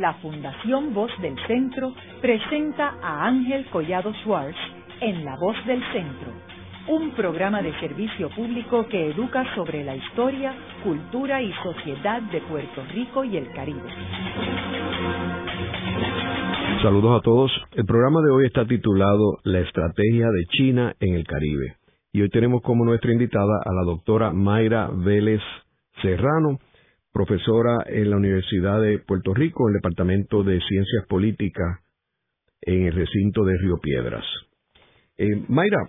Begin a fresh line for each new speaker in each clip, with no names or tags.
la Fundación Voz del Centro presenta a Ángel Collado Schwartz en La Voz del Centro, un programa de servicio público que educa sobre la historia, cultura y sociedad de Puerto Rico y el Caribe.
Saludos a todos. El programa de hoy está titulado La estrategia de China en el Caribe. Y hoy tenemos como nuestra invitada a la doctora Mayra Vélez Serrano, profesora en la Universidad de Puerto Rico, en el Departamento de Ciencias Políticas, en el recinto de Río Piedras. Eh, Mayra,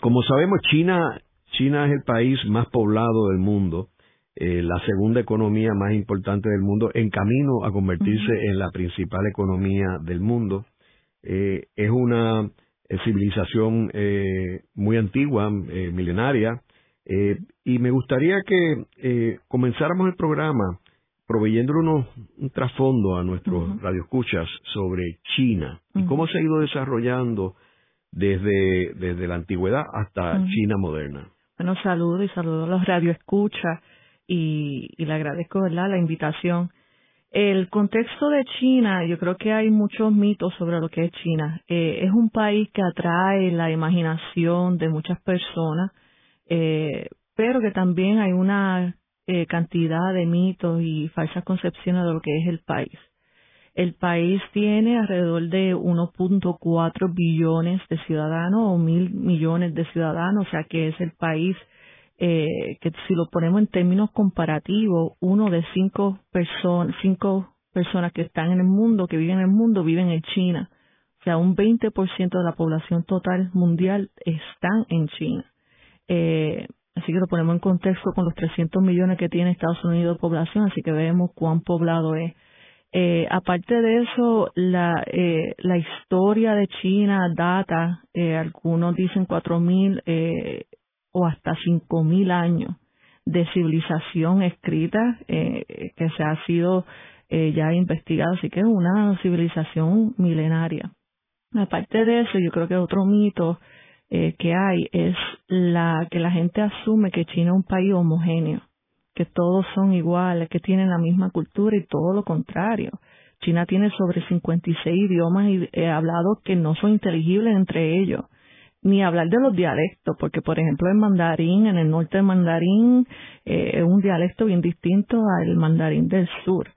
como sabemos, China, China es el país más poblado del mundo, eh, la segunda economía más importante del mundo, en camino a convertirse en la principal economía del mundo. Eh, es una civilización muy antigua, milenaria, eh, y me gustaría que eh, comenzáramos el programa proveyéndonos un trasfondo a nuestros radioescuchas sobre China y cómo se ha ido desarrollando desde, desde la antigüedad hasta China moderna.
Bueno, saludo y saludo a los radioescuchas y, y le agradezco ¿verdad? la invitación. El contexto de China, yo creo que hay muchos mitos sobre lo que es China. Eh, es un país que atrae la imaginación de muchas personas eh, pero que también hay una eh, cantidad de mitos y falsas concepciones de lo que es el país. El país tiene alrededor de 1.4 billones de ciudadanos o mil millones de ciudadanos, o sea que es el país eh, que si lo ponemos en términos comparativos, uno de cinco, personas cinco personas que están en el mundo, que viven en el mundo, viven en China. O sea, un 20% de la población total mundial están en China. Eh, así que lo ponemos en contexto con los 300 millones que tiene Estados Unidos de población, así que vemos cuán poblado es. Eh, aparte de eso, la, eh, la historia de China data, eh, algunos dicen 4.000 eh, o hasta 5.000 años de civilización escrita eh, que se ha sido eh, ya investigada, así que es una civilización milenaria. Aparte de eso, yo creo que otro mito eh, que hay es la que la gente asume que China es un país homogéneo, que todos son iguales, que tienen la misma cultura y todo lo contrario. China tiene sobre 56 idiomas eh, hablados que no son inteligibles entre ellos, ni hablar de los dialectos, porque por ejemplo el mandarín, en el norte del mandarín, eh, es un dialecto bien distinto al mandarín del sur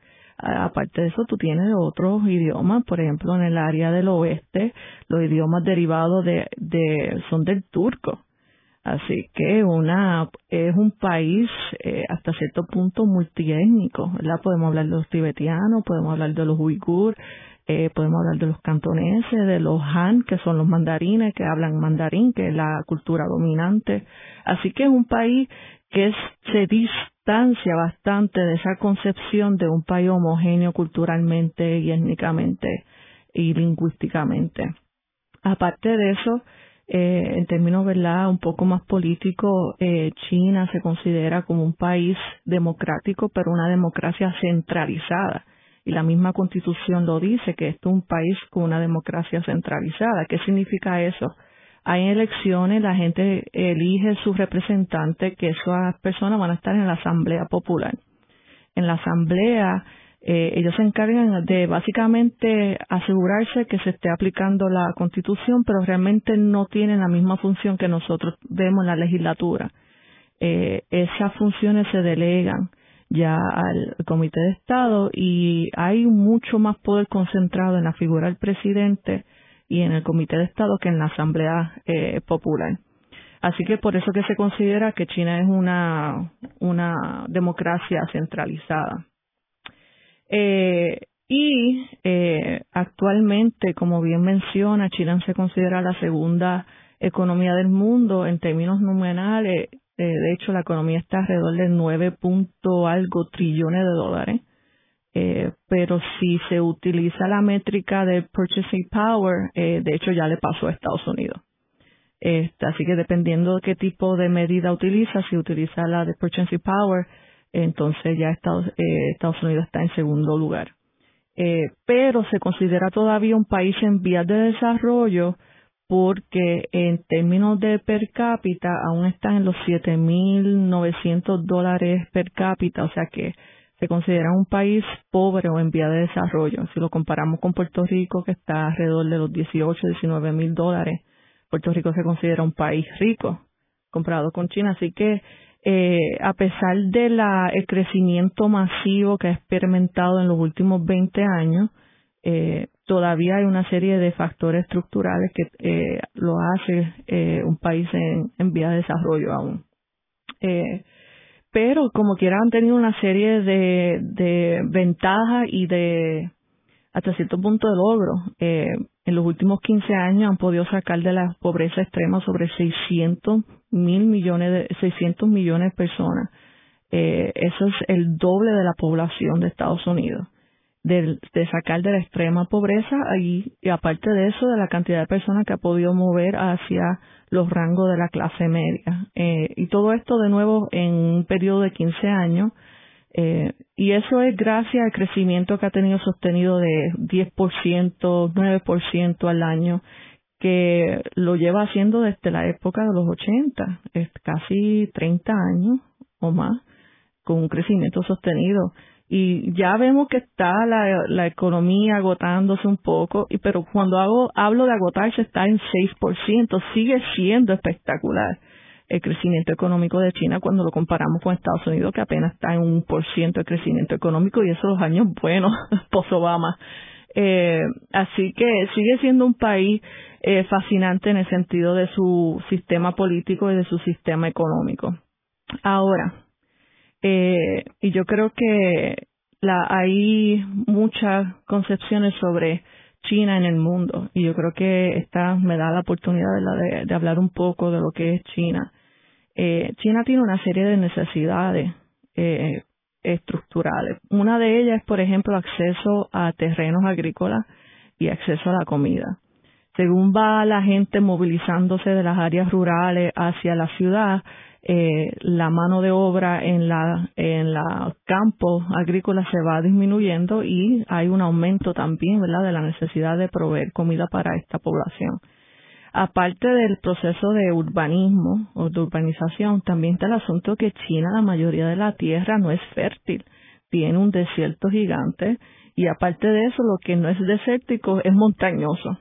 aparte de eso, tú tienes otros idiomas, por ejemplo, en el área del oeste, los idiomas derivados de, son del turco. Así que una es un país eh, hasta cierto punto multiétnico, ¿verdad? Podemos hablar de los tibetanos, podemos hablar de los uigur, eh, podemos hablar de los cantoneses, de los han, que son los mandarines, que hablan mandarín, que es la cultura dominante. Así que es un país que se distancia bastante de esa concepción de un país homogéneo culturalmente y étnicamente y lingüísticamente. Aparte de eso, eh, en términos verdad un poco más políticos, eh, China se considera como un país democrático, pero una democracia centralizada. Y la misma constitución lo dice, que esto es un país con una democracia centralizada. ¿Qué significa eso? Hay elecciones, la gente elige sus representantes, que esas personas van a estar en la Asamblea Popular. En la Asamblea, eh, ellos se encargan de básicamente asegurarse que se esté aplicando la Constitución, pero realmente no tienen la misma función que nosotros vemos en la legislatura. Eh, esas funciones se delegan ya al Comité de Estado y hay mucho más poder concentrado en la figura del presidente y en el Comité de Estado que en la Asamblea eh, Popular. Así que por eso que se considera que China es una, una democracia centralizada. Eh, y eh, actualmente, como bien menciona, China se considera la segunda economía del mundo en términos nominales. de hecho, la economía está alrededor de 9 punto algo trillones de dólares. Eh, pero si se utiliza la métrica de purchasing power, eh, de hecho ya le pasó a Estados Unidos. Este, así que dependiendo de qué tipo de medida utiliza, si utiliza la de purchasing power, entonces ya Estados, eh, Estados Unidos está en segundo lugar. pero se considera todavía un país en vías de desarrollo porque en términos de per cápita aún están en los 7.900 dólares per cápita, o sea que se considera un país pobre o en vía de desarrollo. Si lo comparamos con Puerto Rico, que está alrededor de los 18, 19 mil dólares, Puerto Rico se considera un país rico comparado con China. Así que, eh, a pesar del el crecimiento masivo que ha experimentado en los últimos 20 años, eh, todavía hay una serie de factores estructurales que eh, lo hace eh, un país en, en, vía de desarrollo aún. Pero como quiera han tenido una serie de, de ventajas y de hasta cierto punto de logro. Eh, en los últimos 15 años han podido sacar de la pobreza extrema sobre 600 mil millones de 600 millones de personas. Eh, eso es el doble de la población de Estados Unidos de, sacar de la extrema pobreza y, y aparte de eso de la cantidad de personas que ha podido mover hacia los rangos de la clase media. Eh, y todo esto de nuevo en un periodo de 15 años eh, y eso es gracias al crecimiento que ha tenido sostenido de 10%, 9% al año que lo lleva haciendo desde la época de los 80, es casi 30 años o más con un crecimiento sostenido y ya vemos que está la, economía agotándose un poco, y, pero cuando hago, hablo de agotarse está en 6%, sigue siendo espectacular el crecimiento económico de China cuando lo comparamos con Estados Unidos, que apenas está en un por ciento de crecimiento económico, y eso los años buenos, post-Obama. Eh, así que sigue siendo un país eh, fascinante en el sentido de su sistema político y de su sistema económico. Ahora, eh, y yo creo que la, hay muchas concepciones sobre China en el mundo y yo creo que esta me da la oportunidad de, de, hablar un poco de lo que es China. Eh, China tiene una serie de necesidades eh, estructurales. Una de ellas es, por ejemplo, acceso a terrenos agrícolas y acceso a la comida. Según va la gente movilizándose de las áreas rurales hacia la ciudad, eh, la mano de obra en la en la campo agrícola se va disminuyendo y hay un aumento también verdad de la necesidad de proveer comida para esta población. Aparte del proceso de urbanismo o de urbanización también está el asunto que China la mayoría de la tierra no es fértil tiene un desierto gigante y aparte de eso lo que no es desértico es montañoso.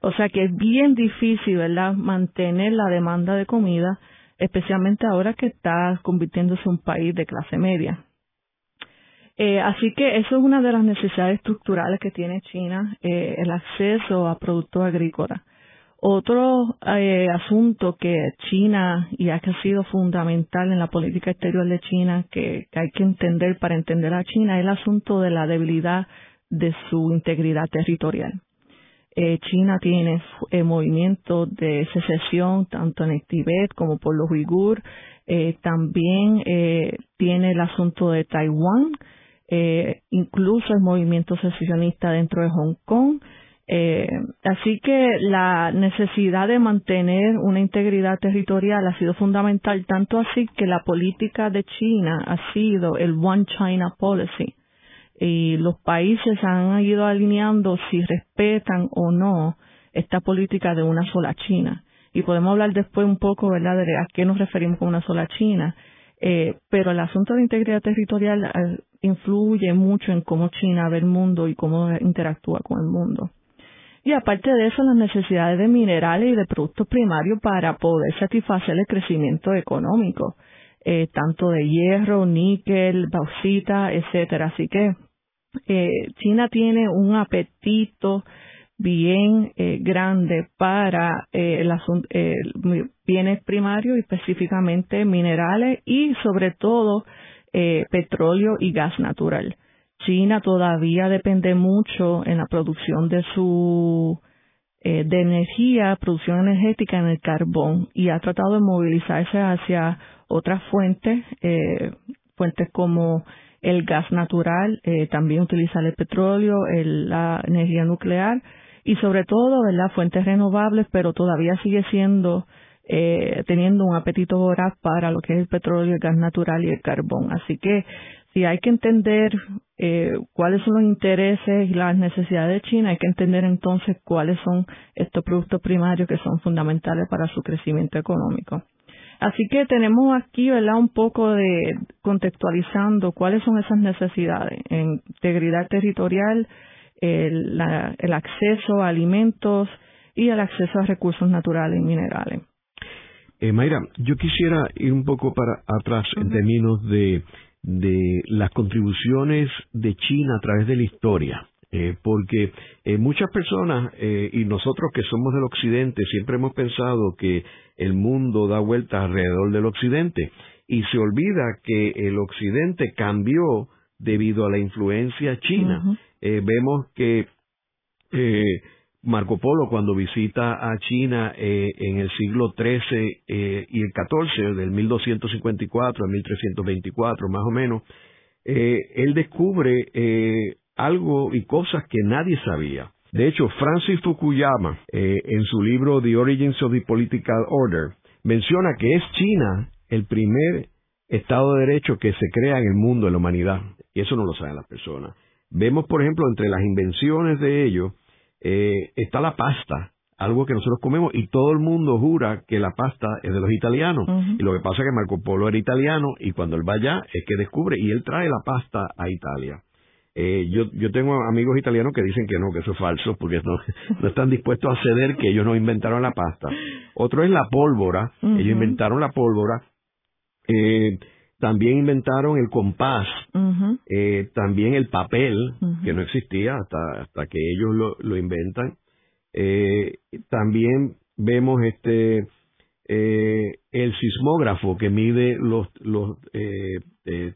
O sea que es bien difícil verdad mantener la demanda de comida especialmente ahora que está convirtiéndose en un país de clase media. Eh, así que eso es una de las necesidades estructurales que tiene China, eh, el acceso a productos agrícolas. Otro eh, asunto que China y ha sido fundamental en la política exterior de China, que, que hay que entender para entender a China, es el asunto de la debilidad de su integridad territorial. Eh, China tiene eh, movimientos de secesión tanto en el Tibet como por los uigur. Eh, también eh, tiene el asunto de Taiwán, eh, incluso el movimiento secesionista dentro de Hong Kong. Eh, así que la necesidad de mantener una integridad territorial ha sido fundamental, tanto así que la política de China ha sido el One China Policy y los países han ido alineando si respetan o no esta política de una sola China. Y podemos hablar después un poco, ¿verdad?, de a qué nos referimos con una sola China. Eh, pero el asunto de integridad territorial eh, influye mucho en cómo China ve el mundo y cómo interactúa con el mundo. Y aparte de eso, las necesidades de minerales y de productos primarios para poder satisfacer el crecimiento económico, eh, tanto de hierro, níquel, bauxita, etcétera. Así que eh, China tiene un apetito bien eh, grande para eh, bienes primarios, específicamente minerales y sobre todo petróleo y gas natural. China todavía depende mucho en la producción de su de energía, producción energética en el carbón y ha tratado de movilizarse hacia otras fuentes, fuentes como el gas natural, eh, también utilizar el petróleo, la energía nuclear y sobre todo las fuentes renovables, pero todavía sigue siendo eh, teniendo un apetito voraz para lo que es el petróleo, el gas natural y el carbón. Así que si hay que entender eh, cuáles son los intereses y las necesidades de China, hay que entender entonces cuáles son estos productos primarios que son fundamentales para su crecimiento económico. Así que tenemos aquí, ¿verdad? Un poco de contextualizando cuáles son esas necesidades. Integridad territorial, el, el acceso a alimentos y el acceso a recursos naturales y minerales.
Eh, Mayra, yo quisiera ir un poco para atrás en términos de, de las contribuciones de China a través de la historia. Eh, porque eh, muchas personas eh, y nosotros que somos del occidente siempre hemos pensado que el mundo da vueltas alrededor del occidente y se olvida que el occidente cambió debido a la influencia china. vemos que Marco Polo cuando visita a China en el siglo XIII y el XIV, del 1254 a 1324 más o menos, él descubre algo y cosas que nadie sabía. De hecho, Francis Fukuyama, eh, en su libro The Origins of the Political Order, menciona que es China el primer Estado de Derecho que se crea en el mundo, en la humanidad. Y eso no lo saben las personas. Vemos, por ejemplo, entre las invenciones de ellos, eh, está la pasta, algo que nosotros comemos y todo el mundo jura que la pasta es de los italianos. Y lo que pasa es que Marco Polo era italiano y cuando él va allá es que descubre y él trae la pasta a Italia. Eh, yo, yo tengo amigos italianos que dicen que no, que eso es falso, porque no, no están dispuestos a ceder que ellos no inventaron la pasta. Otro es la pólvora, ellos inventaron la pólvora. Eh, también inventaron el compás, eh, también el papel, que no existía hasta, hasta que ellos lo, lo inventan. Eh, también vemos este eh, el sismógrafo que mide los, los eh,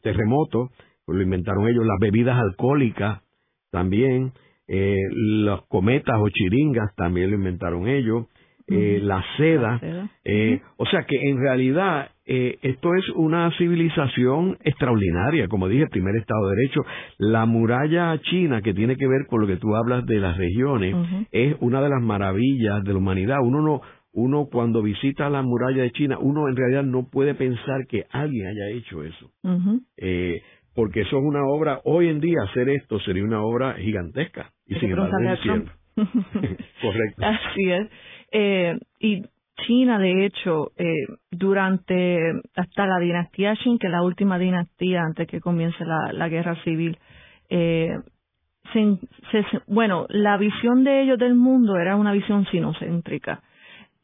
terremotos pues lo inventaron ellos, las bebidas alcohólicas también, eh, los cometas o chiringas también lo inventaron ellos, eh, la seda, eh, o sea que en realidad eh, esto es una civilización extraordinaria, como dije, el primer Estado de Derecho. La muralla china, que tiene que ver con lo que tú hablas de las regiones, es una de las maravillas de la humanidad. Uno no, uno cuando visita la muralla de China, uno en realidad no puede pensar que alguien haya hecho eso. eh, porque eso es una obra, hoy en día hacer esto sería una obra gigantesca. Y sin embargo Correcto.
Así es. Eh, y China, de hecho, eh, durante hasta la dinastía Qin, que es la última dinastía antes que comience la, la guerra civil, eh, se, se, bueno, la visión de ellos del mundo era una visión sinocéntrica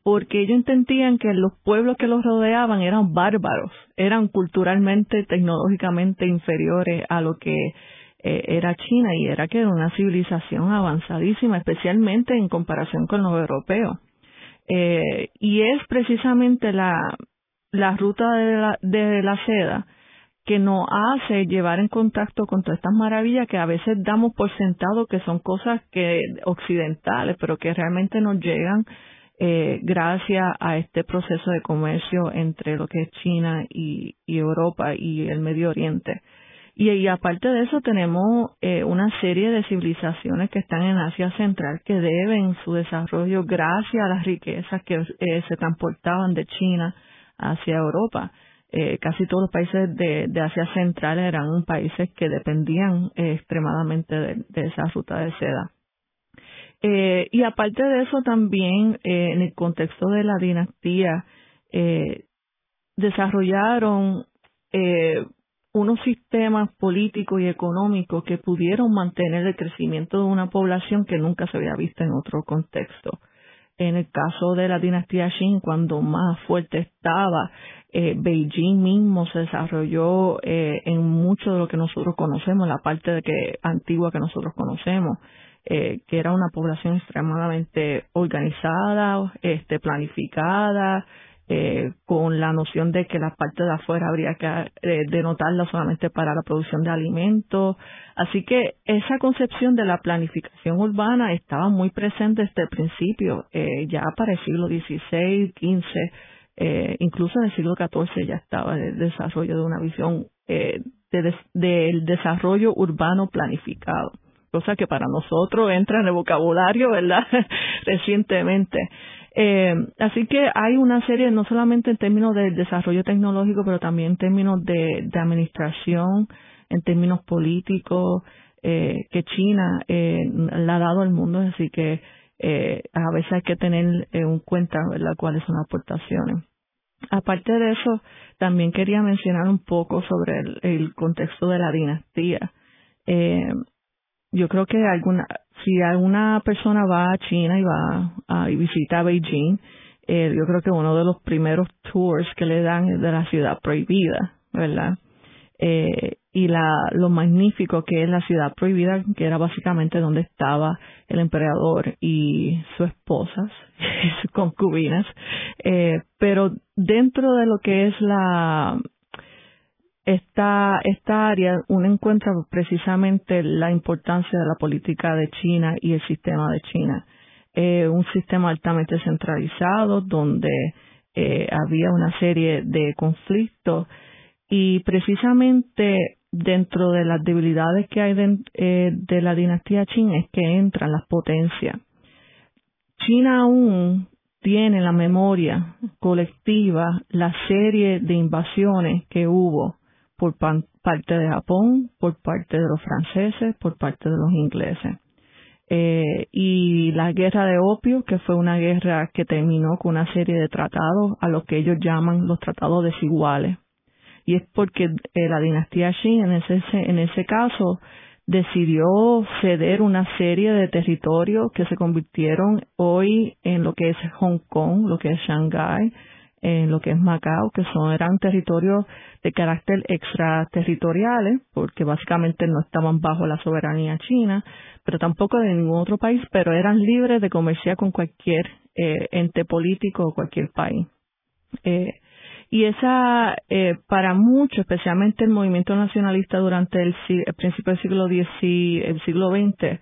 porque ellos entendían que los pueblos que los rodeaban eran bárbaros, eran culturalmente, tecnológicamente inferiores a lo que eh, era China y era que era una civilización avanzadísima, especialmente en comparación con los europeos. Eh, y es precisamente la, la ruta de la, de la seda que nos hace llevar en contacto con todas estas maravillas que a veces damos por sentado que son cosas que occidentales, pero que realmente nos llegan eh, gracias a este proceso de comercio entre lo que es China y, Europa y el Medio Oriente. Y, aparte de eso tenemos eh, una serie de civilizaciones que están en Asia Central que deben su desarrollo gracias a las riquezas que eh, se transportaban de China hacia Europa. Eh, casi todos los países de, Asia Central eran países que dependían extremadamente de, esa ruta de seda. Eh, y aparte de eso también eh, en el contexto de la dinastía eh, desarrollaron eh, unos sistemas políticos y económicos que pudieron mantener el crecimiento de una población que nunca se había visto en otro contexto. En el caso de la dinastía Qin, cuando más fuerte estaba, eh, Beijing mismo se desarrolló eh, en mucho de lo que nosotros conocemos, la parte de que antigua que nosotros conocemos. Eh, que era una población extremadamente organizada, este, planificada, eh, con la noción de que la parte de afuera habría que eh, denotarla solamente para la producción de alimentos. Así que esa concepción de la planificación urbana estaba muy presente desde el principio, eh, ya para el siglo XVI, XV, eh, incluso en el siglo XIV ya estaba el desarrollo de una visión eh, del desarrollo urbano planificado cosa que para nosotros entra en el vocabulario, ¿verdad? Recientemente. Eh, así que hay una serie, no solamente en términos de desarrollo tecnológico, pero también en términos de, administración, en términos políticos, eh, que China eh, le ha dado al mundo. Así que eh, a veces hay que tener en cuenta, ¿verdad?, cuáles son las aportaciones. Aparte de eso, también quería mencionar un poco sobre el, contexto de la dinastía. Yo creo que alguna, si alguna persona va a China y va a, y visita Beijing, eh, yo creo que uno de los primeros tours que le dan es de la ciudad prohibida, ¿verdad? Eh, y la, lo magnífico que es la ciudad prohibida, que era básicamente donde estaba el emperador y sus esposas y sus concubinas. Eh, pero dentro de lo que es la esta, esta área, uno encuentra precisamente la importancia de la política de China y el sistema de China. Eh, un sistema altamente centralizado donde eh, había una serie de conflictos y precisamente dentro de las debilidades que hay de, eh, de la dinastía Qing es que entran las potencias. China aún tiene en la memoria colectiva la serie de invasiones que hubo por parte de Japón, por parte de los franceses, por parte de los ingleses. Eh, y la guerra de opio, que fue una guerra que terminó con una serie de tratados a lo que ellos llaman los tratados desiguales. Y es porque eh, la dinastía Qing en ese, en ese caso decidió ceder una serie de territorios que se convirtieron hoy en lo que es Hong Kong, lo que es Shanghái, en lo que es Macao, que son eran territorios de carácter extraterritoriales, porque básicamente no estaban bajo la soberanía china, pero tampoco de ningún otro país, pero eran libres de comerciar con cualquier eh, ente político o cualquier país. Eh, y esa, eh, para muchos, especialmente el movimiento nacionalista durante el, principio del siglo X, el siglo XX,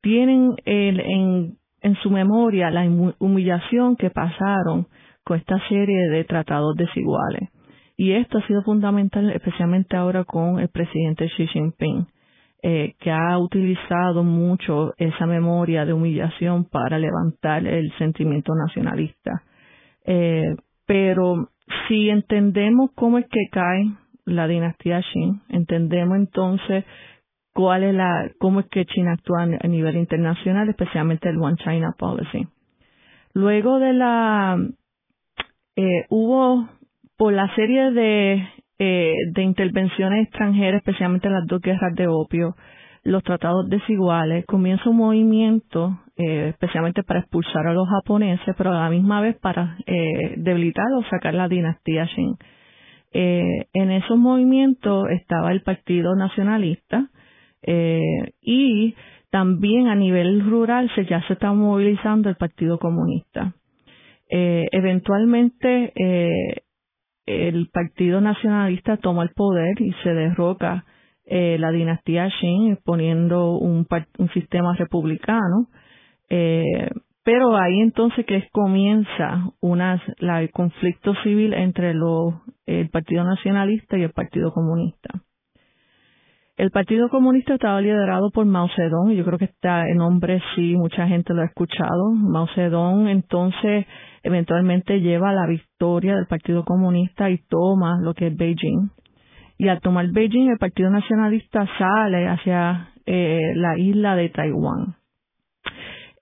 tienen en, en su memoria la humillación que pasaron con esta serie de tratados desiguales. Y esto ha sido fundamental, especialmente ahora con el presidente Xi Jinping, eh, que ha utilizado mucho esa memoria de humillación para levantar el sentimiento nacionalista. Eh, pero si entendemos cómo es que cae la dinastía Qin, entendemos entonces cuál es la, cómo es que China actúa a nivel internacional, especialmente el One China Policy. Luego de la eh, hubo por la serie de, eh, de intervenciones extranjeras, especialmente las dos guerras de opio, los tratados desiguales, comienza un movimiento, eh, especialmente para expulsar a los japoneses, pero a la misma vez para eh, debilitar o sacar la dinastía Shin. Eh, en esos movimientos estaba el Partido Nacionalista y también a nivel rural se ya se está movilizando el Partido Comunista. Eh, eventualmente eh, el Partido Nacionalista toma el poder y se derroca eh, la dinastía Qing poniendo un, un sistema republicano. pero ahí entonces que comienza una, la, el conflicto civil entre los, el Partido Nacionalista y el Partido Comunista. El Partido Comunista estaba liderado por Mao Zedong, yo creo que está en nombre sí, mucha gente lo ha escuchado. Mao Zedong entonces eventualmente lleva la victoria del Partido Comunista y toma lo que es Beijing. Y al tomar Beijing, el Partido Nacionalista sale hacia eh, la isla de Taiwán.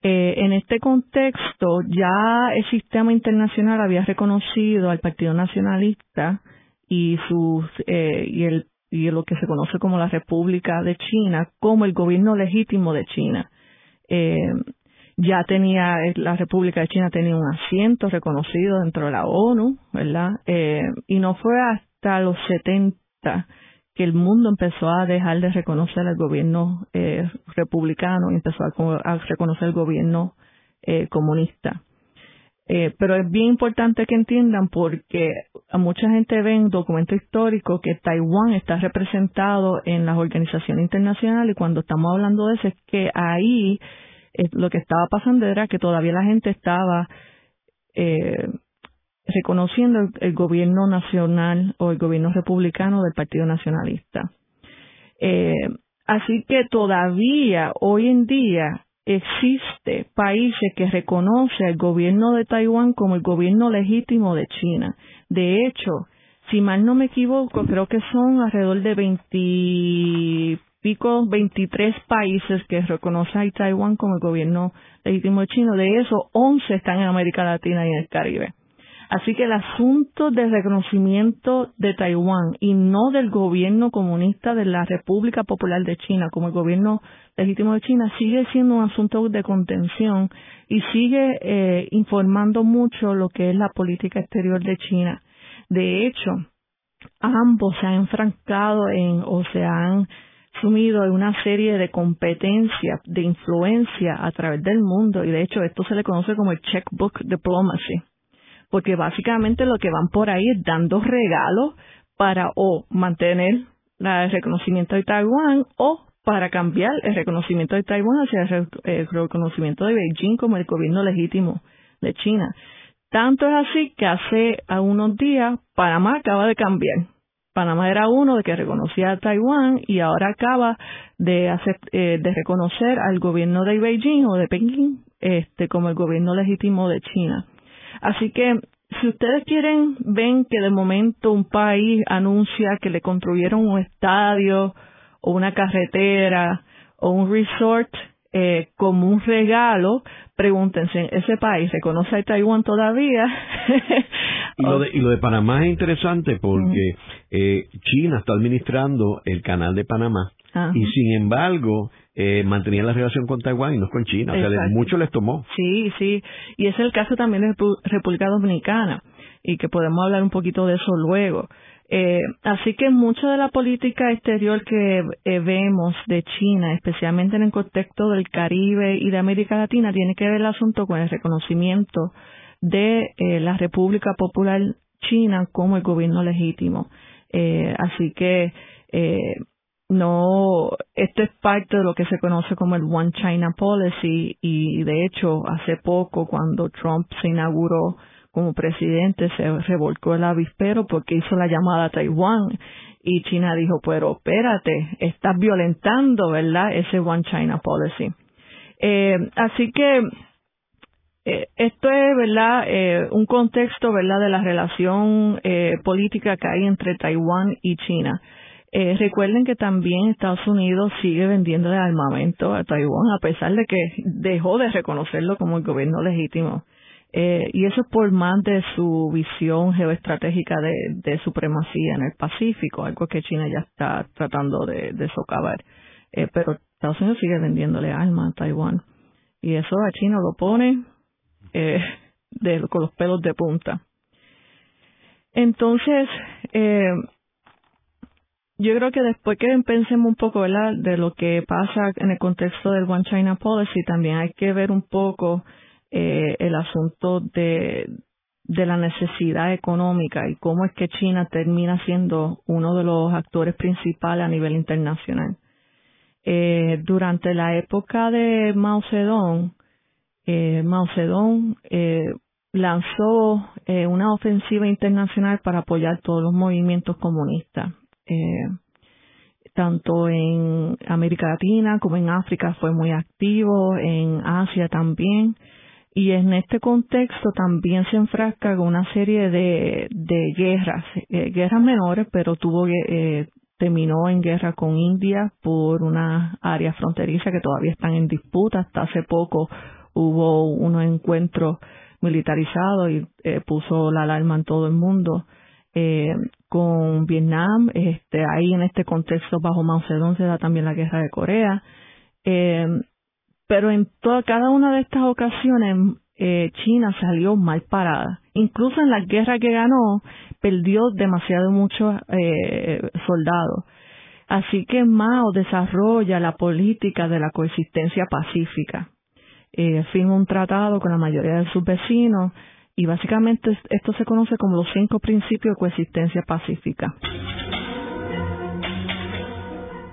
Eh, en este contexto, ya el sistema internacional había reconocido al Partido Nacionalista y sus eh, y el y lo que se conoce como la República de China como el gobierno legítimo de China. Eh, ya tenía la República de China tenía un asiento reconocido dentro de la ONU, ¿verdad? Eh, y no fue hasta los 70 que el mundo empezó a dejar de reconocer al gobierno eh, republicano y empezó a, reconocer el gobierno eh, comunista. Eh, pero es bien importante que entiendan porque mucha gente ve en documentos históricos que Taiwán está representado en las organizaciones internacionales y cuando estamos hablando de eso es que ahí lo que estaba pasando era que todavía la gente estaba eh, reconociendo el, gobierno nacional o el gobierno republicano del Partido Nacionalista. Eh, así que todavía hoy en día existe países que reconoce al gobierno de Taiwán como el gobierno legítimo de China. De hecho, si mal no me equivoco, creo que son alrededor de 20 pico 23 países que reconocen a Taiwán como el gobierno legítimo de China. De esos, 11 están en América Latina y en el Caribe. Así que el asunto del reconocimiento de Taiwán y no del gobierno comunista de la República Popular de China como el gobierno legítimo de China sigue siendo un asunto de contención y sigue eh, informando mucho lo que es la política exterior de China. De hecho, ambos se han enfrancado en o se han sumido en una serie de competencias de influencia a través del mundo y de hecho esto se le conoce como el checkbook diplomacy porque básicamente lo que van por ahí es dando regalos para o mantener el reconocimiento de Taiwán o para cambiar el reconocimiento de Taiwán hacia el reconocimiento de Beijing como el gobierno legítimo de China. Tanto es así que hace unos días Panamá acaba de cambiar. Panamá era uno de que reconocía a Taiwán y ahora acaba de hacer, eh, reconocer al gobierno de Beijing o de Pekín este como el gobierno legítimo de China. Así que si ustedes quieren, ven que de momento un país anuncia que le construyeron un estadio o una carretera o un resort eh, como un regalo, pregúntense, ¿ese país reconoce a Taiwán todavía?
y, lo de, y lo de Panamá es interesante porque eh, China está administrando el canal de Panamá y sin embargo eh, mantenían la relación con Taiwán y no con China. O sea, mucho les tomó.
Sí, sí. Y es el caso también de República Dominicana y que podemos hablar un poquito de eso luego. Eh, así que mucha de la política exterior que eh, vemos de China, especialmente en el contexto del Caribe y de América Latina, tiene que ver el asunto con el reconocimiento de eh, la República Popular China como el gobierno legítimo. Eh, así que eh, no, esto es parte de lo que se conoce como el One China Policy y de hecho hace poco cuando Trump se inauguró como presidente se revolcó el avispero porque hizo la llamada a Taiwán y China dijo, pero espérate, estás violentando, ¿verdad? Ese One China Policy. Eh, así que eh, esto es, ¿verdad? Eh, un contexto, ¿verdad? De la relación eh, política que hay entre Taiwán y China. Eh, recuerden que también Estados Unidos sigue vendiendo armamento a Taiwán a pesar de que dejó de reconocerlo como el gobierno legítimo. Eh, y eso es por más de su visión geoestratégica de, supremacía en el Pacífico, algo que China ya está tratando de, socavar. Eh, pero Estados Unidos sigue vendiéndole armas a Taiwán. Y eso a China lo pone eh, con los pelos de punta. Entonces, yo creo que después que pensemos un poco de lo que pasa en el contexto del One China Policy, también hay que ver un poco eh, el asunto de, de la necesidad económica y cómo es que China termina siendo uno de los actores principales a nivel internacional. Eh, durante la época de Mao Zedong, eh, Mao Zedong lanzó una ofensiva internacional para apoyar todos los movimientos comunistas. Eh, tanto en América Latina como en África fue muy activo, en Asia también, y en este contexto también se enfrasca con una serie de, de guerras, eh, guerras menores, pero tuvo eh, terminó en guerra con India por una área fronteriza que todavía están en disputa. Hasta hace poco hubo unos encuentros militarizados y eh, puso la alarma en todo el mundo eh, con Vietnam, este, ahí en este contexto bajo Mao Zedong se da también la guerra de Corea, eh, pero en toda, cada una de estas ocasiones eh, China salió mal parada. Incluso en la guerra que ganó, perdió demasiado muchos eh, soldados. Así que Mao desarrolla la política de la coexistencia pacífica. Eh, firma un tratado con la mayoría de sus vecinos y básicamente esto se conoce como los cinco principios de coexistencia pacífica.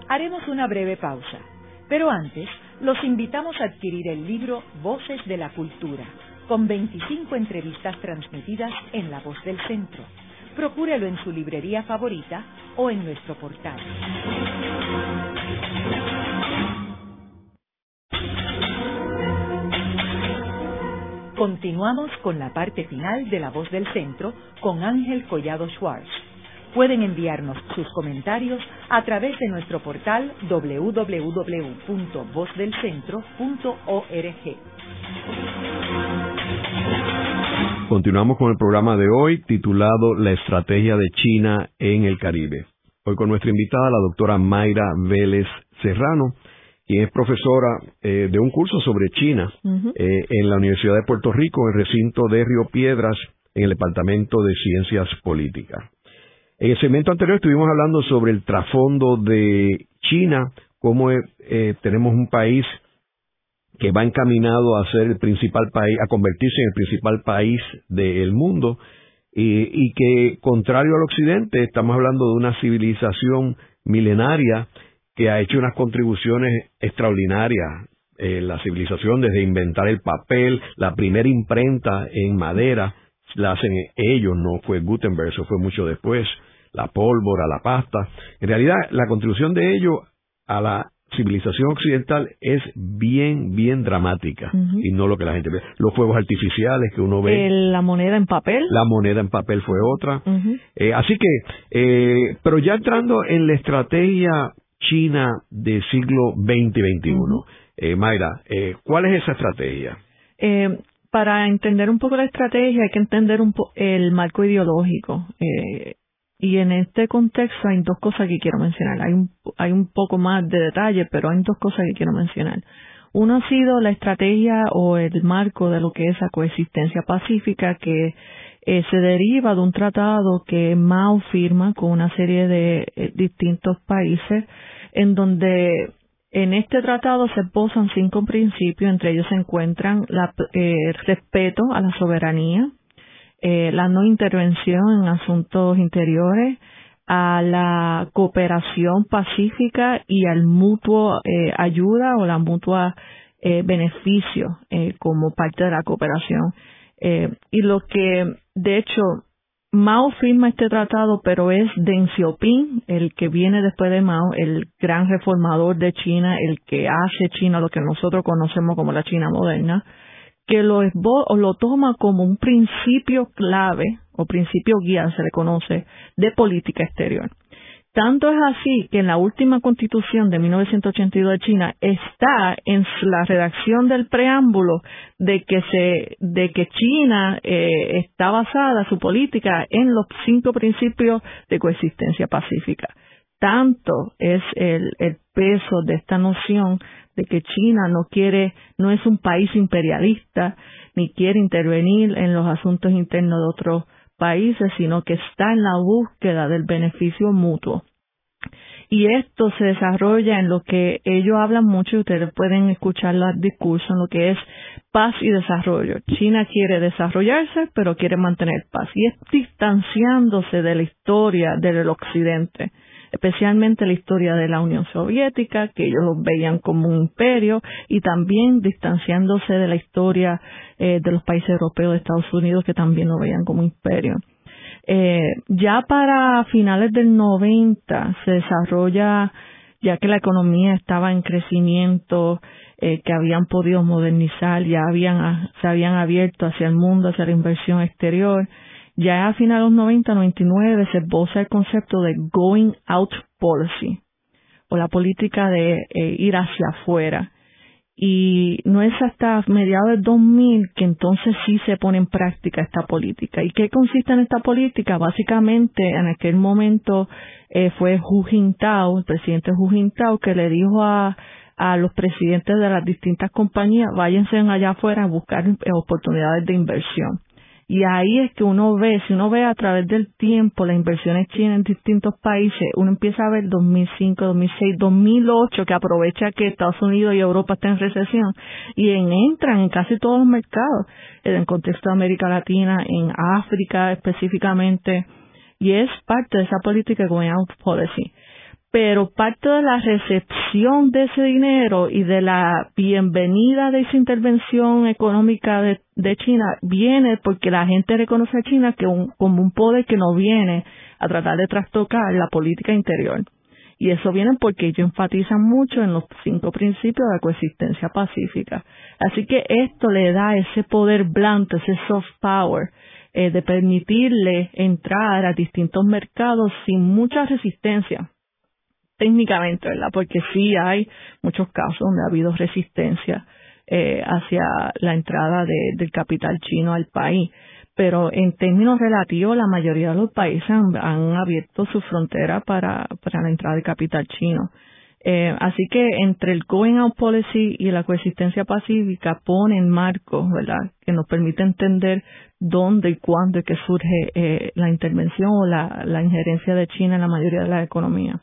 Haremos una breve pausa, pero antes los invitamos a adquirir el libro Voces de la Cultura, con 25 entrevistas transmitidas en La Voz del Centro. Procúrelo en su librería favorita o en nuestro portal. Continuamos con la parte final de La Voz del Centro con Ángel Collado Schwartz. Pueden enviarnos sus comentarios a través de nuestro portal www.vozdelcentro.org.
continuamos con el programa de hoy titulado La estrategia de China en el Caribe. Hoy con nuestra invitada, la doctora Mayra Vélez Serrano, quien es profesora eh, de un curso sobre China eh, en la Universidad de Puerto Rico, en el recinto de Río Piedras, en el Departamento de Ciencias Políticas. En el segmento anterior estuvimos hablando sobre el trasfondo de China, cómo eh, tenemos un país que va encaminado a ser el principal país, a convertirse en el principal país del mundo, y, que contrario al occidente, estamos hablando de una civilización milenaria que ha hecho unas contribuciones extraordinarias. Eh, la civilización desde inventar el papel, la primera imprenta en madera, la hacen ellos, no fue Gutenberg, eso fue mucho después, la pólvora, la pasta. En realidad, la contribución de ellos a la civilización occidental es bien, bien dramática y no lo que la gente ve. Los fuegos artificiales que uno ve.
la moneda en papel.
La moneda en papel fue otra. Eh, así que, eh, pero ya entrando en la estrategia china del siglo XX y XXI, eh, Mayra, ¿cuál es esa estrategia?
para entender un poco la estrategia hay que entender un el marco ideológico. Y en este contexto hay dos cosas que quiero mencionar. Hay un, hay un poco más de detalle, pero hay dos cosas que quiero mencionar. Uno ha sido la estrategia o el marco de lo que es la coexistencia pacífica que eh, se deriva de un tratado que Mao firma con una serie de eh, distintos países en donde en este tratado se posan cinco principios, entre ellos se encuentran la, eh, el respeto a la soberanía, eh, la no intervención en asuntos interiores, a la cooperación pacífica y al mutuo eh, ayuda o la mutua beneficio como parte de la cooperación. Y lo que, de hecho, Mao firma este tratado, pero es Deng Xiaoping, el que viene después de Mao, el gran reformador de China, el que hace China lo que nosotros conocemos como la China moderna, que lo, o lo toma como un principio clave o principio guía, se le conoce, de política exterior. Tanto es así que en la última constitución de 1982 de China está en la redacción del preámbulo de que se, de que China eh, está basada su política en los cinco principios de coexistencia pacífica. Tanto es el, el peso de esta noción de que China no quiere, no es un país imperialista, ni quiere intervenir en los asuntos internos de otros países, sino que está en la búsqueda del beneficio mutuo. Y esto se desarrolla en lo que ellos hablan mucho, y ustedes pueden escuchar los discursos, en lo que es paz y desarrollo. China quiere desarrollarse, pero quiere mantener paz. Y es distanciándose de la historia del occidente especialmente la historia de la Unión Soviética, que ellos lo veían como un imperio, y también distanciándose de la historia eh, de los países europeos de Estados Unidos, que también lo veían como imperio. Eh, ya para finales del 90 se desarrolla, ya que la economía estaba en crecimiento, eh, que habían podido modernizar, ya habían, se habían abierto hacia el mundo, hacia la inversión exterior, ya a finales de los 90, 99 se esboza el concepto de going out policy o la política de eh, ir hacia afuera. Y no es hasta mediados del 2000 que entonces sí se pone en práctica esta política. ¿Y qué consiste en esta política? Básicamente, en aquel momento eh, fue Hu Jintao, el presidente Hu Jintao, que le dijo a, a los presidentes de las distintas compañías, váyanse allá afuera a buscar oportunidades de inversión. Y ahí es que uno ve, si uno ve a través del tiempo las inversiones chinas en distintos países, uno empieza a ver 2005, 2006, 2008, que aprovecha que Estados Unidos y Europa están en recesión y entran en casi todos los mercados, en el contexto de América Latina, en África específicamente, y es parte de esa política going out policy pero parte de la recepción de ese dinero y de la bienvenida de esa intervención económica de, China viene porque la gente reconoce a China que como un poder que no viene a tratar de trastocar la política interior. Y eso viene porque ellos enfatizan mucho en los cinco principios de la coexistencia pacífica. Así que esto le da ese poder blando, ese soft power, eh, de permitirle entrar a distintos mercados sin mucha resistencia técnicamente, ¿verdad? Porque sí hay muchos casos donde ha habido resistencia eh, hacia la entrada del capital chino al país. pero en términos relativos la mayoría de los países han, abierto su frontera para, para la entrada de capital chino. Eh, así que entre el Going Out Policy y la coexistencia pacífica ponen marcos, ¿verdad?, que nos permite entender dónde y cuándo es que surge eh, la intervención o la, la injerencia de China en la mayoría de la economía.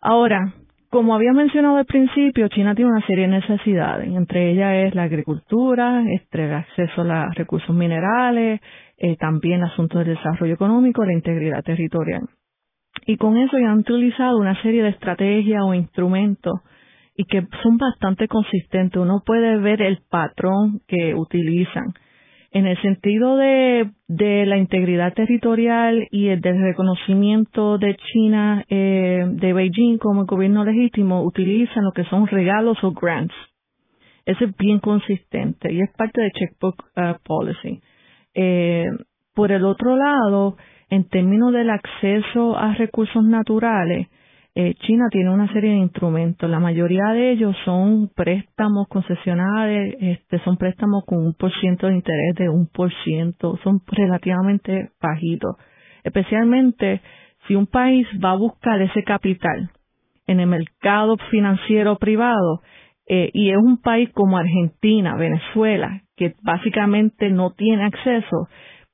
Ahora, como había mencionado al principio, China tiene una serie de necesidades, entre ellas es la agricultura, el acceso a los recursos minerales, eh, también asuntos de desarrollo económico, la integridad territorial. Y con eso ya han utilizado una serie de estrategias o instrumentos y que son bastante consistentes. Uno puede ver el patrón que utilizan en el sentido de, la integridad territorial y el del reconocimiento de China, eh, de Beijing como gobierno legítimo, utilizan lo que son regalos o grants. Eso es bien consistente y es parte de Checkbook uh, Policy. Eh, por el otro lado, en términos del acceso a recursos naturales, eh, China tiene una serie de instrumentos. La mayoría de ellos son préstamos concesionales, este, son préstamos con un por ciento de interés de un por ciento, son relativamente bajitos. Especialmente si un país va a buscar ese capital en el mercado financiero privado eh, y es un país como Argentina, Venezuela, que básicamente no tiene acceso,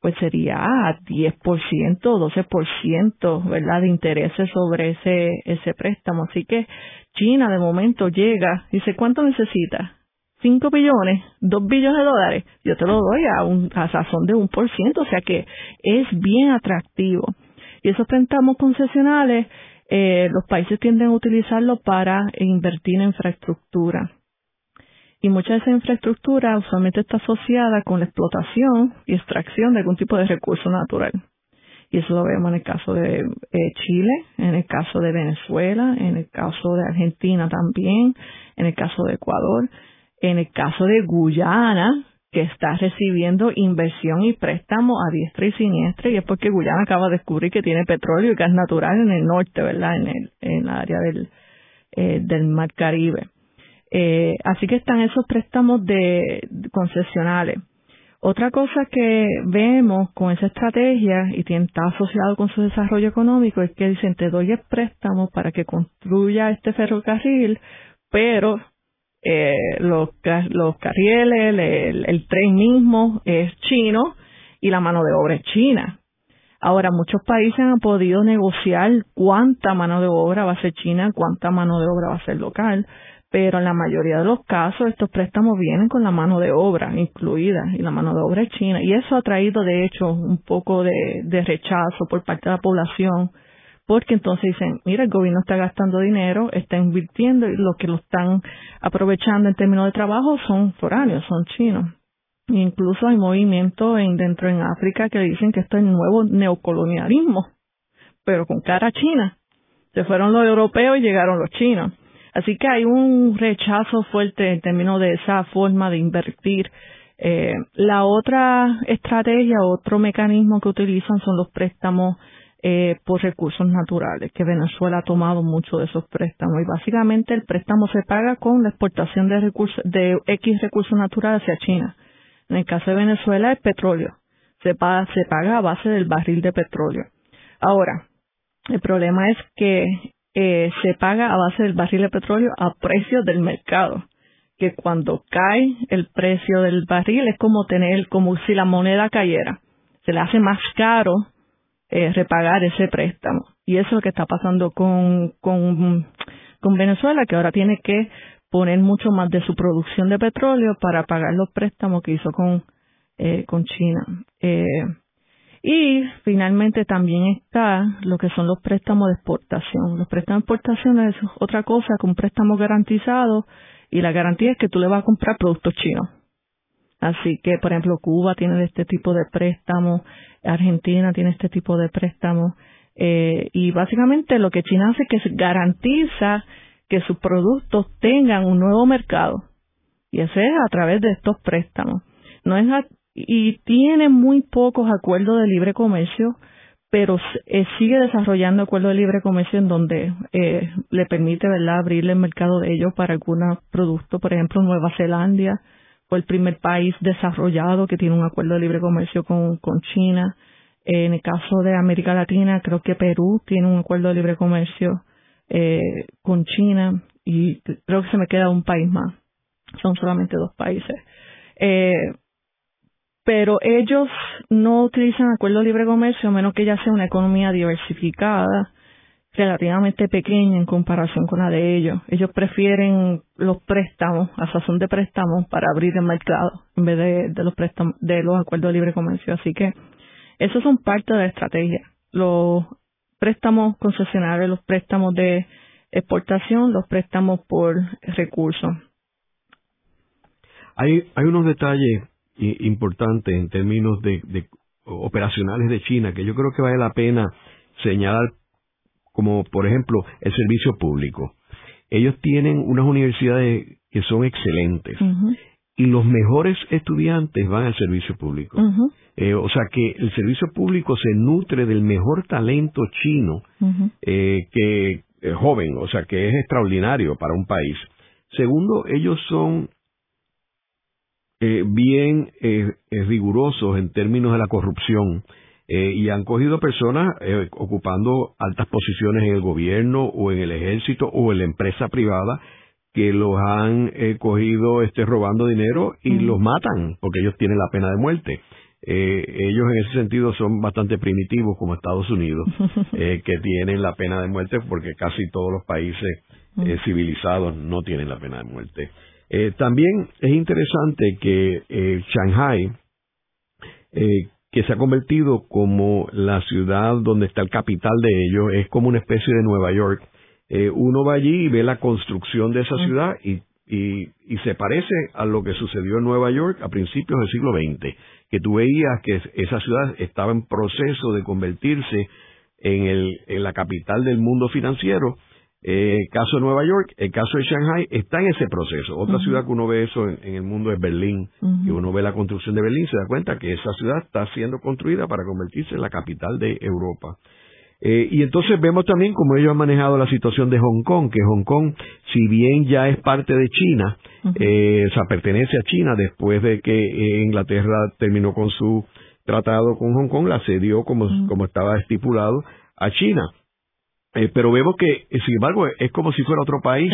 pues sería a 10%, 12%, ¿verdad?, de intereses sobre ese, ese préstamo. Así que China de momento llega, y dice, ¿cuánto necesita? 5 billones, 2 billones de dólares, yo te lo doy a un a sazón de un por ciento, o sea que es bien atractivo. Y esos préstamos concesionales, eh, los países tienden a utilizarlo para invertir en infraestructura y mucha de esa infraestructura usualmente está asociada con la explotación y extracción de algún tipo de recurso natural. Y eso lo vemos en el caso de eh, Chile, en el caso de Venezuela, en el caso de Argentina también, en el caso de Ecuador, en el caso de Guyana, que está recibiendo inversión y préstamo a diestra y siniestra, y es porque Guyana acaba de descubrir que tiene petróleo y gas natural en el norte, ¿verdad? En el, en área eh, del Mar Caribe. Eh, así que están esos préstamos de, concesionales. Otra cosa que vemos con esa estrategia y está asociado con su desarrollo económico es que dicen te doy el préstamo para que construya este ferrocarril, pero eh, los, los carriles, el, el tren mismo es chino y la mano de obra es china. Ahora, muchos países han podido negociar cuánta mano de obra va a ser china, cuánta mano de obra va a ser local, pero en la mayoría de los casos estos préstamos vienen con la mano de obra incluida y la mano de obra es china y eso ha traído de hecho un poco de, rechazo por parte de la población porque entonces dicen, mira, el gobierno está gastando dinero, está invirtiendo y los que lo están aprovechando en términos de trabajo son foráneos, son chinos. E incluso hay movimientos en, dentro en África que dicen que esto es nuevo neocolonialismo, pero con cara china. Se fueron los europeos y llegaron los chinos. Así que hay un rechazo fuerte en términos de esa forma de invertir. Eh, la otra estrategia, otro mecanismo que utilizan son los préstamos eh, por recursos naturales, que Venezuela ha tomado mucho de esos préstamos y básicamente el préstamo se paga con la exportación de recursos de X recursos naturales hacia China. En el caso de Venezuela es petróleo, se paga, se paga a base del barril de petróleo. Ahora, el problema es que eh, se paga a base del barril de petróleo a precio del mercado. Que cuando cae el precio del barril es como tener, como si la moneda cayera. Se le hace más caro eh, repagar ese préstamo. Y eso es lo que está pasando con, con, con Venezuela, que ahora tiene que poner mucho más de su producción de petróleo para pagar los préstamos que hizo con, eh, con China. Eh, y finalmente también está lo que son los préstamos de exportación. Los préstamos de exportación es otra cosa que un préstamo garantizado y la garantía es que tú le vas a comprar productos chinos. Así que, por ejemplo, Cuba tiene este tipo de préstamos, Argentina tiene este tipo de préstamos. Eh, y básicamente lo que China hace es que garantiza que sus productos tengan un nuevo mercado. Y ese es a través de estos préstamos. No es y tiene muy pocos acuerdos de libre comercio, pero eh, sigue desarrollando acuerdos de libre comercio en donde eh, le permite ¿verdad? abrirle el mercado de ellos para algunos productos, por ejemplo Nueva Zelanda fue el primer país desarrollado que tiene un acuerdo de libre comercio con, China. en el caso de América Latina, creo que Perú tiene un acuerdo de libre comercio eh, con China y creo que se me queda un país más. Son solamente dos países. Eh, pero ellos no utilizan acuerdo de libre comercio a menos que ya sea una economía diversificada relativamente pequeña en comparación con la de ellos. Ellos prefieren los préstamos, a sazón de préstamos, para abrir el mercado en vez de, los préstamos, de los acuerdos de libre comercio. Así que esos son parte de la estrategia. Los préstamos concesionarios, los préstamos de exportación, los préstamos por recursos.
Hay, hay unos detalles importantes en términos de, de operacionales de China que yo creo que vale la pena señalar como por ejemplo el servicio público. Ellos tienen unas universidades que son excelentes y los mejores estudiantes van al servicio público. Eh, o sea que el servicio público se nutre del mejor talento chino eh, que eh, joven, o sea que es extraordinario para un país. Segundo, ellos son bien rigurosos en términos de la corrupción. Eh, y han cogido personas eh, ocupando altas posiciones en el gobierno o en el ejército o en la empresa privada que los han eh, cogido este, robando dinero y los matan porque ellos tienen la pena de muerte. ellos en ese sentido son bastante primitivos como Estados Unidos, que tienen la pena de muerte porque casi todos los países civilizados no tienen la pena de muerte. También es interesante que Shanghai, que se ha convertido como la ciudad donde está el capital de ellos, es como una especie de Nueva York. Eh, uno va allí y ve la construcción de esa ciudad y, y, y, se parece a lo que sucedió en Nueva York a principios del siglo XX, que tú veías que esa ciudad estaba en proceso de convertirse en, el, en la capital del mundo financiero eh, el caso de Nueva York, el caso de Shanghai está en ese proceso. Otra ciudad que uno ve eso en, el mundo es Berlín. Y uno ve la construcción de Berlín, se da cuenta que esa ciudad está siendo construida para convertirse en la capital de Europa. Eh, y entonces vemos también cómo ellos han manejado la situación de Hong Kong, que Hong Kong, si bien ya es parte de China, eh, o sea, pertenece a China después de que Inglaterra terminó con su tratado con Hong Kong, la cedió como, como estaba estipulado a China. Eh, pero vemos que, eh, sin embargo, es como si fuera otro país,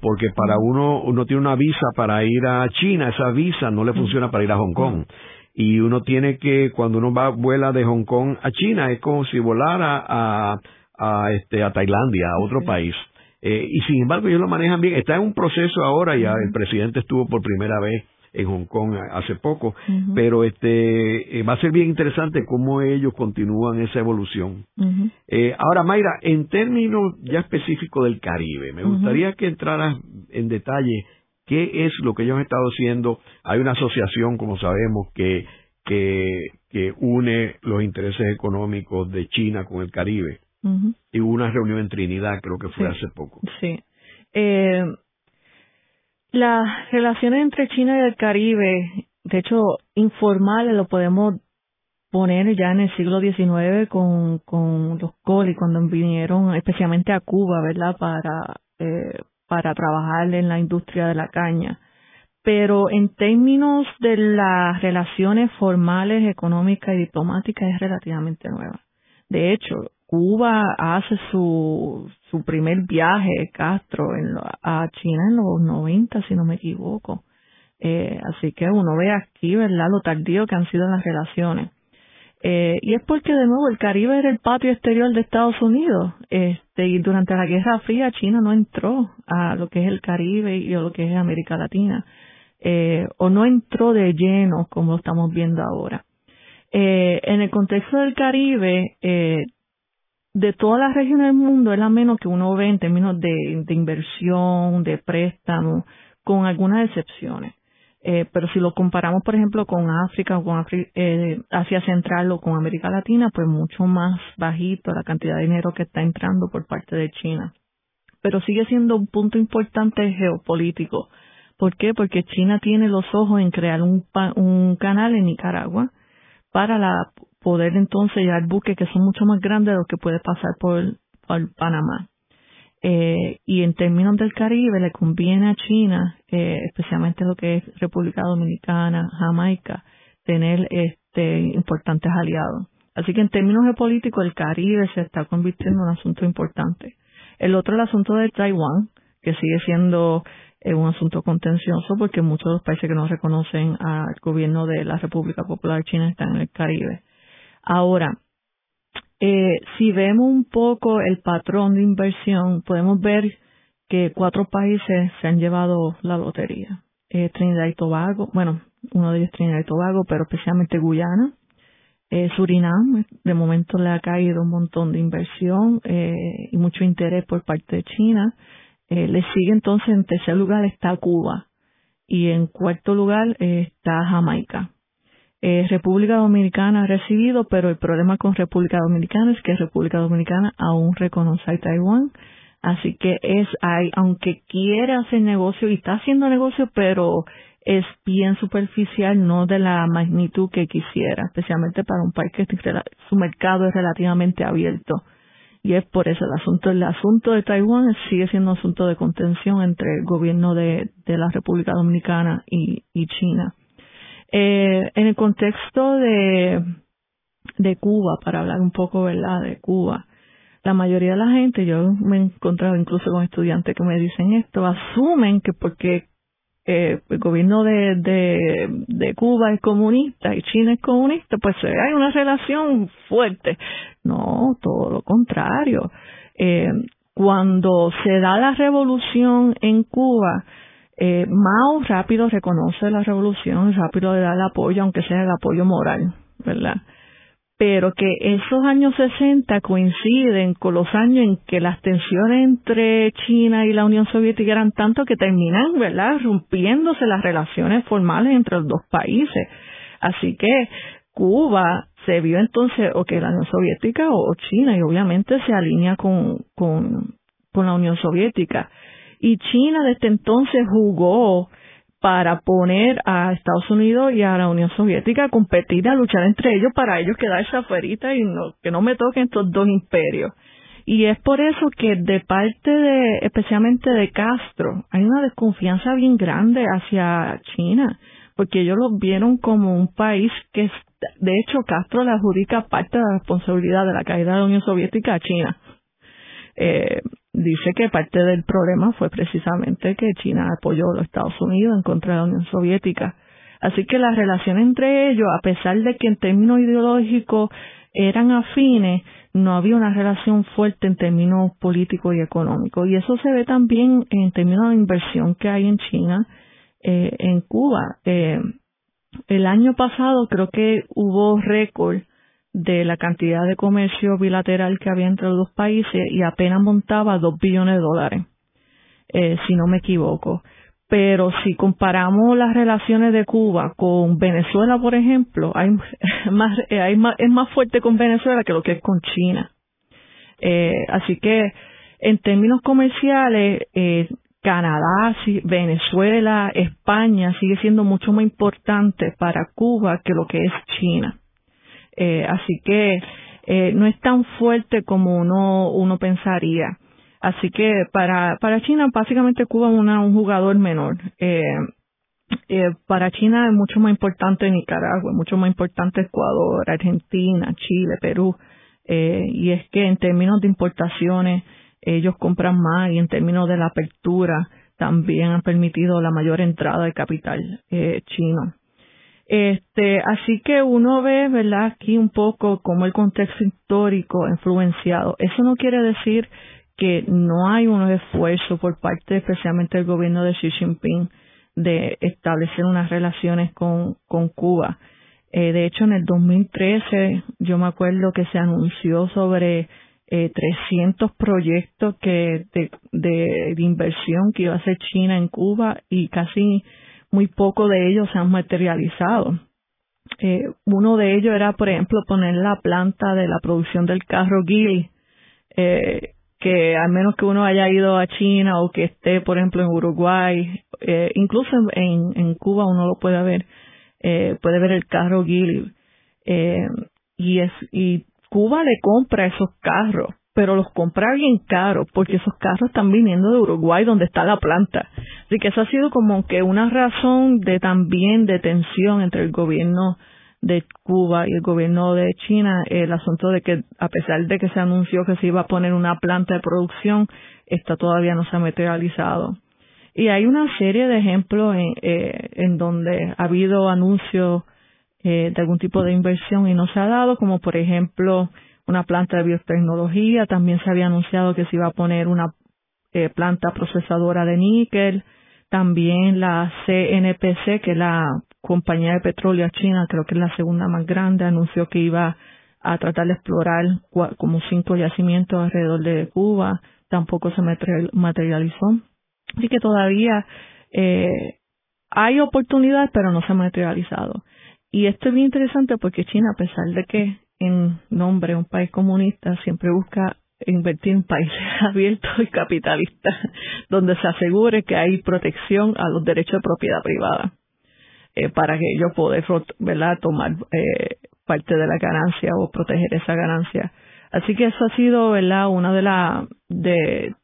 porque para uno, uno tiene una visa para ir a China, esa visa no le funciona para ir a Hong Kong. Y uno tiene que, cuando uno va, vuela de Hong Kong a China, es como si volara a, a, este, a Tailandia, a otro país. Eh, y sin embargo, ellos lo manejan bien. Está en un proceso ahora, ya el presidente estuvo por primera vez en Hong Kong hace poco, pero este eh, va a ser bien interesante cómo ellos continúan esa evolución. eh, ahora, Mayra, en términos ya específicos del Caribe, me gustaría que entraras en detalle qué es lo que ellos han estado haciendo. Hay una asociación, como sabemos, que, que, que une los intereses económicos de China con el Caribe. Y hubo una reunión en Trinidad, creo que fue hace poco.
Sí. Eh, las relaciones entre China y el Caribe, de hecho, informales lo podemos poner ya en el siglo XIX con, con los Coli cuando vinieron especialmente a Cuba, ¿verdad? Para, eh, para trabajar en la industria de la caña. Pero en términos de las relaciones formales, económicas y diplomáticas es relativamente nueva. De hecho, Cuba hace su, su primer viaje, Castro, en a China en los 90, si no me equivoco. Eh, así que uno ve aquí, ¿verdad?, lo tardío que han sido las relaciones. Eh, y es porque, de nuevo, el Caribe era el patio exterior de Estados Unidos. Este, y durante la Guerra Fría, China no entró a lo que es el Caribe y a lo que es América Latina. Eh, o no entró de lleno, como estamos viendo ahora. En el contexto del Caribe, eh, de todas las regiones del mundo es la menos que uno ve en términos de, inversión, de préstamo, con algunas excepciones. Eh, pero si lo comparamos, por ejemplo, con África o con eh, Asia Central o con América Latina, pues mucho más bajito la cantidad de dinero que está entrando por parte de China. Pero sigue siendo un punto importante geopolítico. ¿Por qué? Porque China tiene los ojos en crear un, un canal en Nicaragua para la poder entonces llevar buques que son mucho más grandes de lo que puede pasar por, Panamá. eh, y en términos del Caribe le conviene a China, eh, especialmente lo que es República Dominicana, Jamaica, tener este importantes aliados. Así que en términos geopolíticos el Caribe se está convirtiendo en un asunto importante. El otro, el asunto de Taiwán, que sigue siendo eh, un asunto contencioso porque muchos de los países que no reconocen al gobierno de la República Popular China están en el Caribe. Ahora, eh, si vemos un poco el patrón de inversión, podemos ver que cuatro países se han llevado la lotería. Eh, Trinidad y Tobago, bueno, uno de ellos es Trinidad y Tobago, pero especialmente Guyana. Eh, Surinam, de momento le ha caído un montón de inversión eh, y mucho interés por parte de China. Le sigue entonces en tercer lugar está Cuba y en cuarto lugar está Jamaica. República Dominicana ha recibido, pero el problema con República Dominicana es que República Dominicana aún reconoce a Taiwán. Así que es, hay, aunque quiere hacer negocio y está haciendo negocio, pero es bien superficial, no de la magnitud que quisiera, especialmente para un país que su mercado es relativamente abierto. Y es por eso el asunto, el asunto de Taiwán sigue siendo un asunto de contención entre el gobierno de, la República Dominicana y, China. Eh, en el contexto de, de Cuba, para hablar un poco, ¿verdad?, de Cuba, la mayoría de la gente, yo me he encontrado incluso con estudiantes que me dicen esto, asumen que porque eh, el gobierno de, de, de, Cuba es comunista y China es comunista, pues hay una relación fuerte. No, todo lo contrario. Eh, cuando se da la revolución en Cuba, eh, Mao rápido reconoce la revolución, rápido le da el apoyo, aunque sea el apoyo moral, ¿verdad? pero que esos años 60 coinciden con los años en que las tensiones entre China y la Unión Soviética eran tanto que terminan, ¿verdad?, rompiéndose las relaciones formales entre los dos países. Así que Cuba se vio entonces o que la Unión Soviética o China y obviamente se alinea con, con, con la Unión Soviética. Y China desde entonces jugó para poner a Estados Unidos y a la Unión Soviética a competir, a luchar entre ellos para ellos quedarse afuera y no, que no me toquen estos dos imperios. Y es por eso que de parte de, especialmente de Castro, hay una desconfianza bien grande hacia China, porque ellos lo vieron como un país que, de hecho, Castro le adjudica parte de la responsabilidad de la caída de la Unión Soviética a China. Eh, dice que parte del problema fue precisamente que China apoyó a los Estados Unidos en contra de la Unión Soviética. Así que la relación entre ellos, a pesar de que en términos ideológicos eran afines, no había una relación fuerte en términos políticos y económicos. Y eso se ve también en términos de inversión que hay en China, eh, en Cuba. Eh, el año pasado creo que hubo récord de la cantidad de comercio bilateral que había entre los dos países y apenas montaba dos billones de dólares, eh, si no me equivoco. Pero si comparamos las relaciones de Cuba con Venezuela, por ejemplo, hay eh, más, es más fuerte con Venezuela que lo que es con China. Eh, así que en términos comerciales, Canadá, Venezuela, España sigue siendo mucho más importante para Cuba que lo que es China. Eh, así que eh, no es tan fuerte como uno, uno pensaría. Así que para, para China, básicamente Cuba es un jugador menor. Eh, eh, para China es mucho más importante Nicaragua, es mucho más importante Ecuador, Argentina, Chile, Perú. Eh, y es que en términos de importaciones, ellos compran más y en términos de la apertura también han permitido la mayor entrada de capital eh, chino. Este, así que uno ve, ¿verdad? Aquí un poco como el contexto histórico influenciado. Eso no quiere decir que no hay unos esfuerzos por parte especialmente del gobierno de Xi Jinping de establecer unas relaciones con, con Cuba. Eh, de hecho, en el 2013 yo me acuerdo que se anunció sobre eh, 300 proyectos que de, de, de inversión que iba a hacer China en Cuba y casi muy poco de ellos se han materializado. Eh, uno de ellos era, por ejemplo, poner la planta de la producción del carro Geely, eh, que al menos que uno haya ido a China o que esté, por ejemplo, en Uruguay, eh, incluso en, Cuba uno lo puede ver, puede ver el carro Geely. Y, es, y Cuba le compra esos carros pero los compra bien caro porque esos carros están viniendo de Uruguay donde está la planta. Así que eso ha sido como que una razón de también de tensión entre el gobierno de Cuba y el gobierno de China, el asunto de que a pesar de que se anunció que se iba a poner una planta de producción, esta todavía no se ha materializado. Y hay una serie de ejemplos en, eh, en donde ha habido anuncios eh, de algún tipo de inversión y no se ha dado, como por ejemplo una planta de biotecnología, también se había anunciado que se iba a poner una eh, planta procesadora de níquel, también la CNPC, que es la compañía de petróleo china, creo que es la segunda más grande, anunció que iba a tratar de explorar como cinco yacimientos alrededor de Cuba, tampoco se materializó. Así que todavía eh, hay oportunidades, pero no se ha materializado. Y esto es bien interesante porque China, a pesar de que en nombre un país comunista, siempre busca invertir en países abiertos y capitalistas, donde se asegure que hay protección a los derechos de propiedad privada, eh, para que ellos puedan tomar eh, parte de la ganancia o proteger esa ganancia. Así que eso ha sido ¿verdad? uno de, la, de,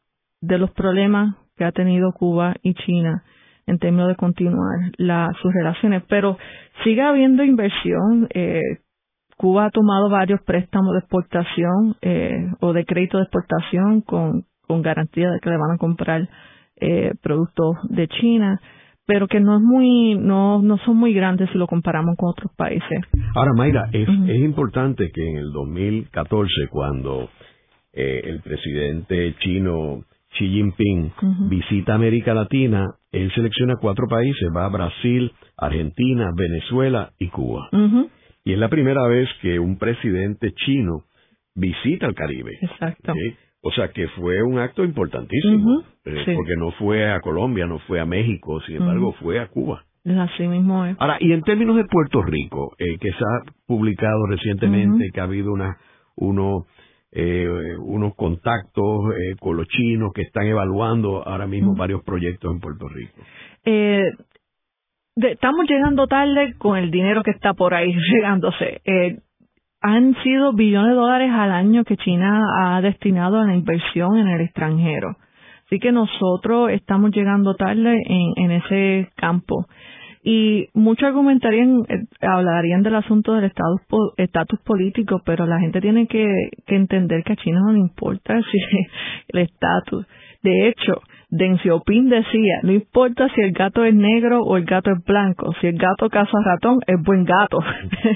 de los problemas que ha tenido Cuba y China en términos de continuar la, sus relaciones. Pero sigue habiendo inversión. Eh, Cuba ha tomado varios préstamos de exportación eh, o de crédito de exportación con, con garantía de que le van a comprar eh, productos de China pero que no es muy no no son muy grandes si lo comparamos con otros países.
Ahora Mayra, es, es importante que en el 2014 cuando eh, el presidente chino Xi Jinping visita América Latina, él selecciona cuatro países, va a Brasil, Argentina, Venezuela y Cuba. Y es la primera vez que un presidente chino visita el Caribe.
Exacto.
O sea que fue un acto importantísimo, eh, porque no fue a Colombia, no fue a México, sin embargo fue a Cuba.
Así mismo es.
Ahora, y en términos de Puerto Rico, eh, que se ha publicado recientemente, que ha habido una, uno, eh, unos contactos con los chinos que están evaluando ahora mismo varios proyectos en Puerto Rico.
Eh, estamos llegando tarde con el dinero que está por ahí llegándose. Eh, han sido billones de dólares al año que China ha destinado a la inversión en el extranjero. Así que nosotros estamos llegando tarde en, ese campo. Y muchos argumentarían, eh, hablarían del asunto del estatus político, pero la gente tiene que, que entender que a China no le importa si el estatus. De hecho, Deng decía, no importa si el gato es negro o el gato es blanco, si el gato caza ratón, es buen gato.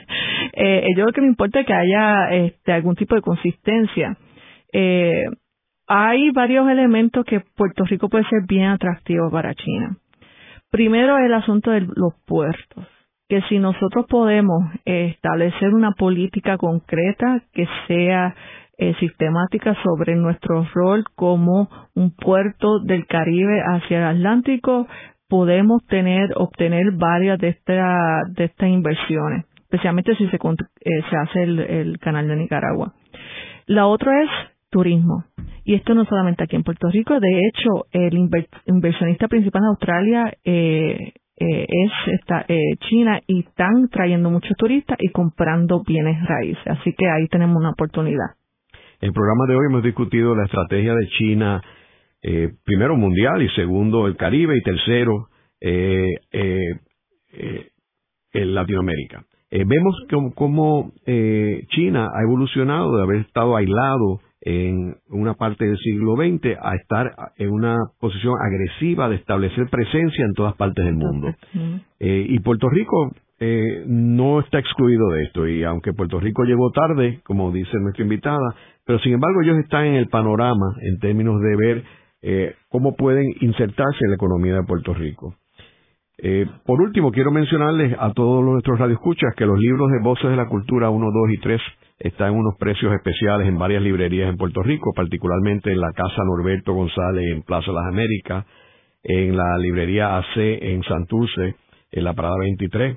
eh, yo lo que me importa es que haya este, algún tipo de consistencia. Eh, hay varios elementos que Puerto Rico puede ser bien atractivo para China. Primero el asunto de los puertos, que si nosotros podemos establecer una política concreta que sea eh, sistemática sobre nuestro rol como un puerto del Caribe hacia el Atlántico, podemos tener, obtener varias de, esta, de estas inversiones, especialmente si se, eh, se hace el, canal de Nicaragua. La otra es turismo. Y esto no solamente aquí en Puerto Rico, de hecho, el inversionista principal en Australia eh, eh, es esta, eh, China y están trayendo muchos turistas y comprando bienes raíces. Así que ahí tenemos una oportunidad.
En el programa de hoy hemos discutido la estrategia de China, eh, primero mundial y segundo el Caribe y tercero eh, eh, en Latinoamérica. vemos cómo China ha evolucionado de haber estado aislado en una parte del siglo XX a estar en una posición agresiva de establecer presencia en todas partes del mundo. y Puerto Rico eh, no está excluido de esto y aunque Puerto Rico llegó tarde, como dice nuestra invitada, pero sin embargo ellos están en el panorama en términos de ver eh, cómo pueden insertarse en la economía de Puerto Rico. Eh, por último, quiero mencionarles a todos nuestros radioescuchas que los libros de Voces de la Cultura 1, 2 y 3 están en unos precios especiales en varias librerías en Puerto Rico, particularmente en la Casa Norberto González en Plaza Las Américas, en la librería AC en Santurce, en la Parada 23,